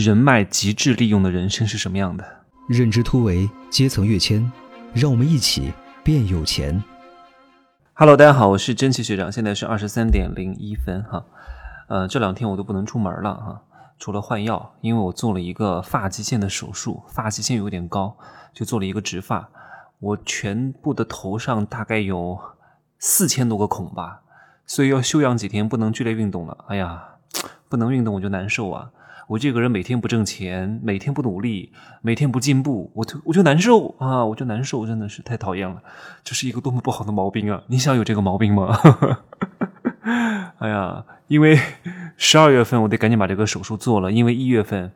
人脉极致利用的人生是什么样的？认知突围，阶层跃迁，让我们一起变有钱。Hello，大家好，我是真奇学长，现在是二十三点零一分哈。呃，这两天我都不能出门了哈，除了换药，因为我做了一个发际线的手术，发际线有点高，就做了一个植发。我全部的头上大概有四千多个孔吧，所以要休养几天，不能剧烈运动了。哎呀，不能运动我就难受啊。我这个人每天不挣钱，每天不努力，每天不进步，我就我就难受啊，我就难受，真的是太讨厌了。这是一个多么不好的毛病啊！你想有这个毛病吗？哎呀，因为十二月份我得赶紧把这个手术做了，因为一月份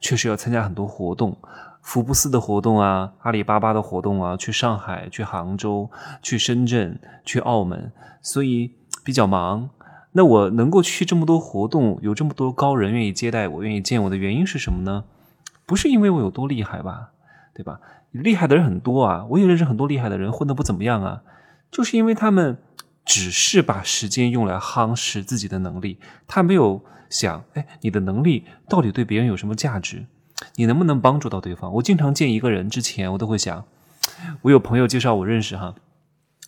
确实要参加很多活动，福布斯的活动啊，阿里巴巴的活动啊，去上海、去杭州、去深圳、去澳门，所以比较忙。那我能够去这么多活动，有这么多高人愿意接待我，愿意见我的原因是什么呢？不是因为我有多厉害吧，对吧？厉害的人很多啊，我也认识很多厉害的人，混得不怎么样啊，就是因为他们只是把时间用来夯实自己的能力，他没有想，哎，你的能力到底对别人有什么价值？你能不能帮助到对方？我经常见一个人之前，我都会想，我有朋友介绍我认识哈，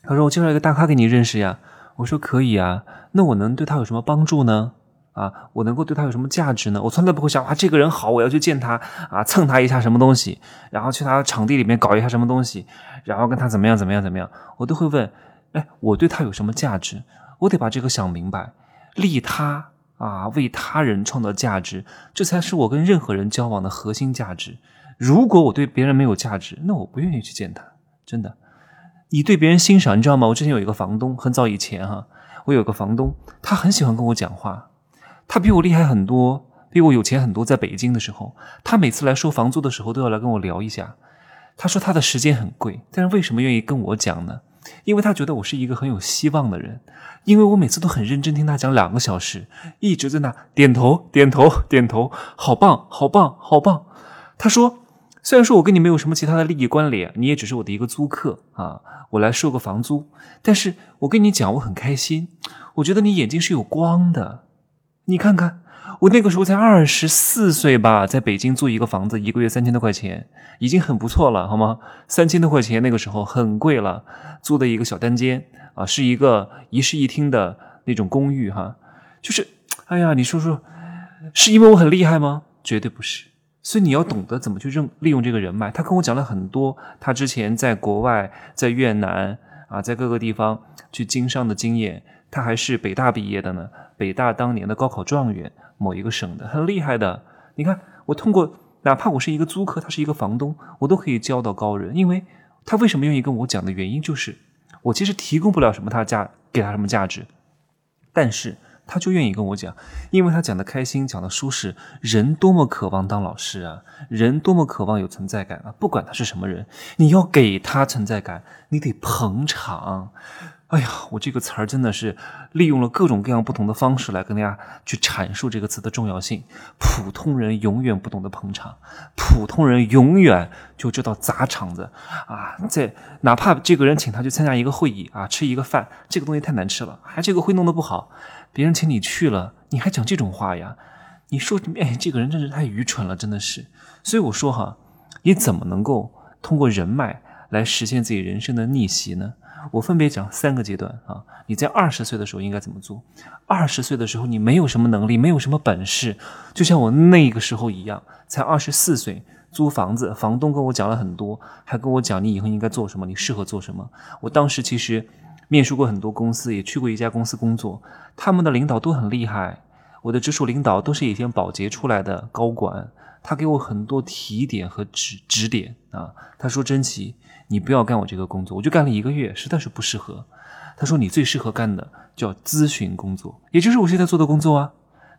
他说我介绍一个大咖给你认识呀。我说可以啊，那我能对他有什么帮助呢？啊，我能够对他有什么价值呢？我从来不会想啊，这个人好，我要去见他啊，蹭他一下什么东西，然后去他场地里面搞一下什么东西，然后跟他怎么样怎么样怎么样，我都会问，哎，我对他有什么价值？我得把这个想明白，利他啊，为他人创造价值，这才是我跟任何人交往的核心价值。如果我对别人没有价值，那我不愿意去见他，真的。你对别人欣赏，你知道吗？我之前有一个房东，很早以前哈，我有个房东，他很喜欢跟我讲话，他比我厉害很多，比我有钱很多。在北京的时候，他每次来收房租的时候都要来跟我聊一下。他说他的时间很贵，但是为什么愿意跟我讲呢？因为他觉得我是一个很有希望的人，因为我每次都很认真听他讲两个小时，一直在那点头点头点头，好棒好棒好棒。他说。虽然说我跟你没有什么其他的利益关联，你也只是我的一个租客啊，我来收个房租。但是我跟你讲，我很开心，我觉得你眼睛是有光的。你看看，我那个时候才二十四岁吧，在北京租一个房子，一个月三千多块钱，已经很不错了，好吗？三千多块钱那个时候很贵了，租的一个小单间啊，是一个一室一厅的那种公寓哈。就是，哎呀，你说说，是因为我很厉害吗？绝对不是。所以你要懂得怎么去认利用这个人脉。他跟我讲了很多，他之前在国外、在越南啊，在各个地方去经商的经验。他还是北大毕业的呢，北大当年的高考状元，某一个省的，很厉害的。你看，我通过哪怕我是一个租客，他是一个房东，我都可以交到高人。因为他为什么愿意跟我讲的原因，就是我其实提供不了什么他价给他什么价值，但是。他就愿意跟我讲，因为他讲的开心，讲的舒适。人多么渴望当老师啊！人多么渴望有存在感啊！不管他是什么人，你要给他存在感，你得捧场。哎呀，我这个词儿真的是利用了各种各样不同的方式来跟大家去阐述这个词的重要性。普通人永远不懂得捧场，普通人永远就知道砸场子啊！在哪怕这个人请他去参加一个会议啊，吃一个饭，这个东西太难吃了，还这个会弄得不好，别人请你去了，你还讲这种话呀？你说哎，这个人真是太愚蠢了，真的是。所以我说哈，你怎么能够通过人脉来实现自己人生的逆袭呢？我分别讲三个阶段啊，你在二十岁的时候应该怎么做？二十岁的时候你没有什么能力，没有什么本事，就像我那个时候一样，才二十四岁，租房子，房东跟我讲了很多，还跟我讲你以后应该做什么，你适合做什么。我当时其实面试过很多公司，也去过一家公司工作，他们的领导都很厉害，我的直属领导都是以前保洁出来的高管，他给我很多提点和指指点啊，他说真奇。你不要干我这个工作，我就干了一个月，实在是不适合。他说你最适合干的叫咨询工作，也就是我现在做的工作啊。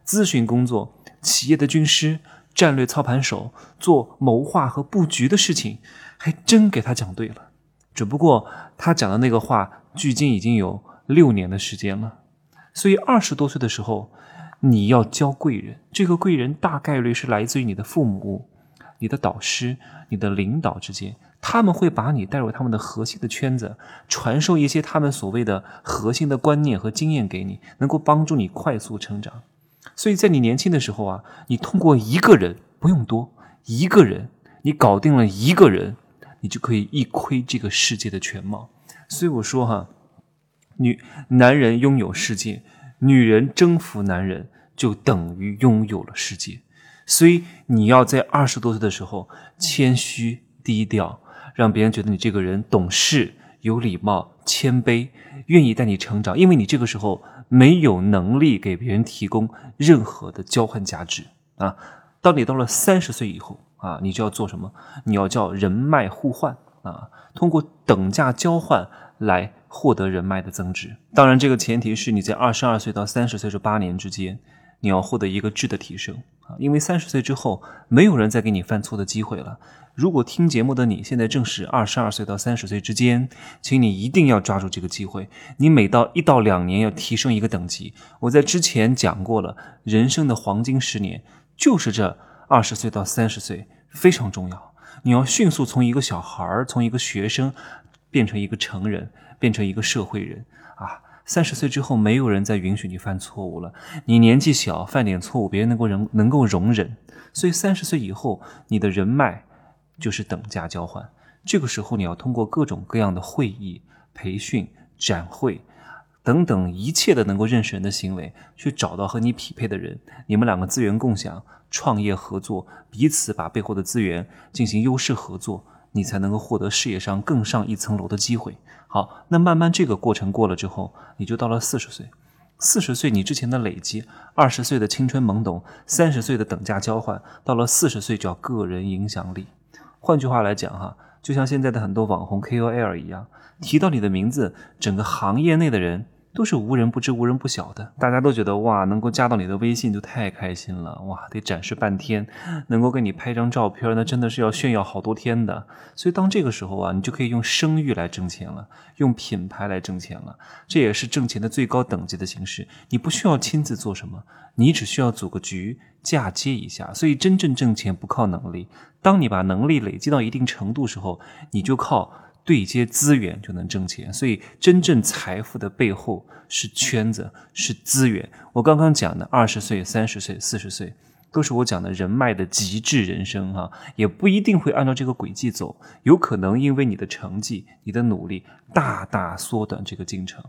咨询工作，企业的军师、战略操盘手，做谋划和布局的事情，还真给他讲对了。只不过他讲的那个话，距今已经有六年的时间了。所以二十多岁的时候，你要交贵人，这个贵人大概率是来自于你的父母、你的导师、你的领导之间。他们会把你带入他们的核心的圈子，传授一些他们所谓的核心的观念和经验给你，能够帮助你快速成长。所以在你年轻的时候啊，你通过一个人不用多，一个人，你搞定了一个人，你就可以一窥这个世界的全貌。所以我说哈，女男人拥有世界，女人征服男人，就等于拥有了世界。所以你要在二十多岁的时候谦虚低调，让别人觉得你这个人懂事、有礼貌、谦卑，愿意带你成长，因为你这个时候。没有能力给别人提供任何的交换价值啊！当你到了三十岁以后啊，你就要做什么？你要叫人脉互换啊，通过等价交换来获得人脉的增值。当然，这个前提是你在二十二岁到三十岁这八年之间，你要获得一个质的提升啊，因为三十岁之后，没有人再给你犯错的机会了。如果听节目的你现在正是二十二岁到三十岁之间，请你一定要抓住这个机会。你每到一到两年要提升一个等级。我在之前讲过了，人生的黄金十年就是这二十岁到三十岁，非常重要。你要迅速从一个小孩儿，从一个学生变成一个成人，变成一个社会人啊！三十岁之后，没有人再允许你犯错误了。你年纪小，犯点错误，别人能够容能够容忍。所以三十岁以后，你的人脉。就是等价交换，这个时候你要通过各种各样的会议、培训、展会等等一切的能够认识人的行为，去找到和你匹配的人，你们两个资源共享、创业合作，彼此把背后的资源进行优势合作，你才能够获得事业上更上一层楼的机会。好，那慢慢这个过程过了之后，你就到了四十岁，四十岁你之前的累积，二十岁的青春懵懂，三十岁的等价交换，到了四十岁叫个人影响力。换句话来讲，哈，就像现在的很多网红 KOL 一样，提到你的名字，整个行业内的人。都是无人不知、无人不晓的，大家都觉得哇，能够加到你的微信就太开心了，哇，得展示半天，能够给你拍张照片，那真的是要炫耀好多天的。所以当这个时候啊，你就可以用声誉来挣钱了，用品牌来挣钱了，这也是挣钱的最高等级的形式。你不需要亲自做什么，你只需要组个局，嫁接一下。所以真正挣钱不靠能力，当你把能力累积到一定程度时候，你就靠。对接资源就能挣钱，所以真正财富的背后是圈子，是资源。我刚刚讲的二十岁、三十岁、四十岁，都是我讲的人脉的极致人生哈，也不一定会按照这个轨迹走，有可能因为你的成绩、你的努力，大大缩短这个进程。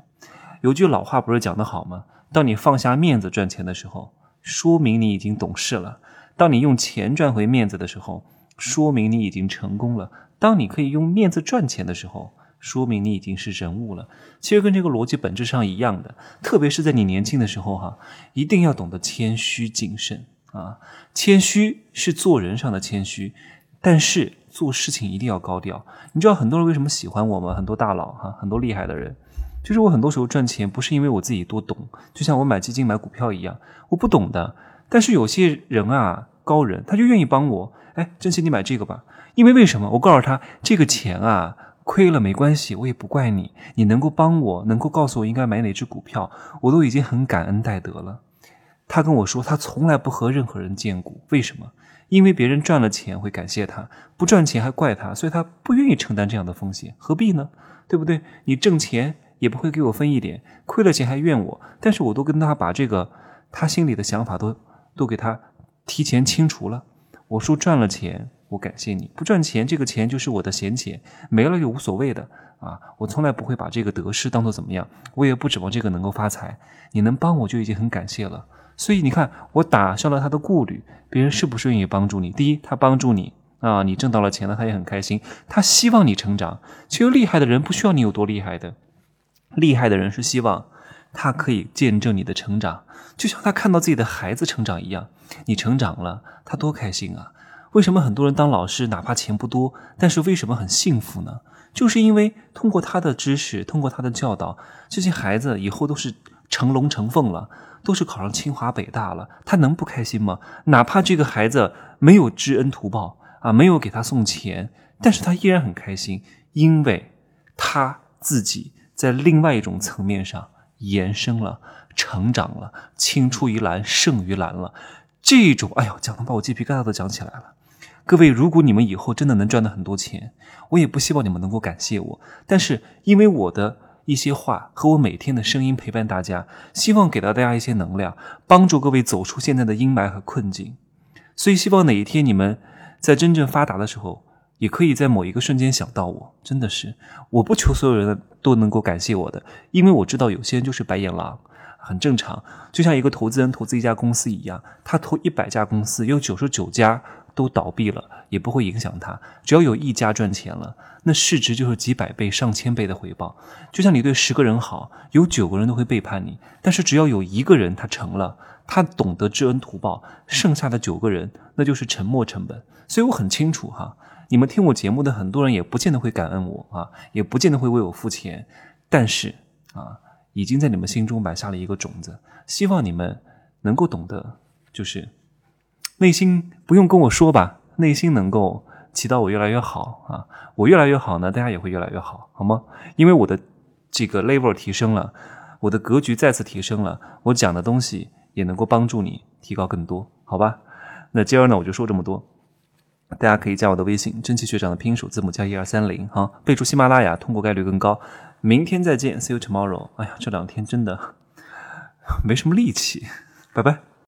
有句老话不是讲得好吗？当你放下面子赚钱的时候，说明你已经懂事了；当你用钱赚回面子的时候，说明你已经成功了。当你可以用面子赚钱的时候，说明你已经是人物了。其实跟这个逻辑本质上一样的，特别是在你年轻的时候，哈，一定要懂得谦虚谨慎啊。谦虚是做人上的谦虚，但是做事情一定要高调。你知道很多人为什么喜欢我吗？很多大佬哈，很多厉害的人，就是我很多时候赚钱不是因为我自己多懂，就像我买基金买股票一样，我不懂的。但是有些人啊，高人他就愿意帮我。哎，珍惜你买这个吧。因为为什么？我告诉他，这个钱啊，亏了没关系，我也不怪你。你能够帮我，能够告诉我应该买哪只股票，我都已经很感恩戴德了。他跟我说，他从来不和任何人荐股，为什么？因为别人赚了钱会感谢他，不赚钱还怪他，所以他不愿意承担这样的风险，何必呢？对不对？你挣钱也不会给我分一点，亏了钱还怨我，但是我都跟他把这个他心里的想法都都给他提前清除了。我说赚了钱。我感谢你，不赚钱，这个钱就是我的闲钱，没了就无所谓的啊！我从来不会把这个得失当做怎么样，我也不指望这个能够发财。你能帮我就已经很感谢了。所以你看，我打消了他的顾虑，别人是不是愿意帮助你？第一，他帮助你啊，你挣到了钱了，他也很开心，他希望你成长。其实厉害的人不需要你有多厉害的，厉害的人是希望他可以见证你的成长，就像他看到自己的孩子成长一样，你成长了，他多开心啊！为什么很多人当老师，哪怕钱不多，但是为什么很幸福呢？就是因为通过他的知识，通过他的教导，这些孩子以后都是成龙成凤了，都是考上清华北大了，他能不开心吗？哪怕这个孩子没有知恩图报啊，没有给他送钱，但是他依然很开心，因为他自己在另外一种层面上延伸了，成长了，青出于蓝胜于蓝了。这种，哎呦，讲的把我鸡皮疙瘩都讲起来了。各位，如果你们以后真的能赚到很多钱，我也不希望你们能够感谢我。但是，因为我的一些话和我每天的声音陪伴大家，希望给到大家一些能量，帮助各位走出现在的阴霾和困境。所以希望哪一天你们在真正发达的时候，也可以在某一个瞬间想到我。真的是，我不求所有人都能够感谢我的，因为我知道有些人就是白眼狼，很正常。就像一个投资人投资一家公司一样，他投一百家公司，有九十九家都倒闭了，也不会影响他。只要有一家赚钱了，那市值就是几百倍、上千倍的回报。就像你对十个人好，有九个人都会背叛你，但是只要有一个人他成了。他懂得知恩图报，剩下的九个人那就是沉没成本。所以我很清楚哈，你们听我节目的很多人也不见得会感恩我啊，也不见得会为我付钱，但是啊，已经在你们心中埋下了一个种子。希望你们能够懂得，就是内心不用跟我说吧，内心能够祈祷我越来越好啊，我越来越好呢，大家也会越来越好，好吗？因为我的这个 level 提升了，我的格局再次提升了，我讲的东西。也能够帮助你提高更多，好吧？那今儿呢，我就说这么多。大家可以加我的微信，蒸汽学长的拼音首字母加一二三零，哈，备注喜马拉雅，通过概率更高。明天再见，See you tomorrow。哎呀，这两天真的没什么力气，拜拜。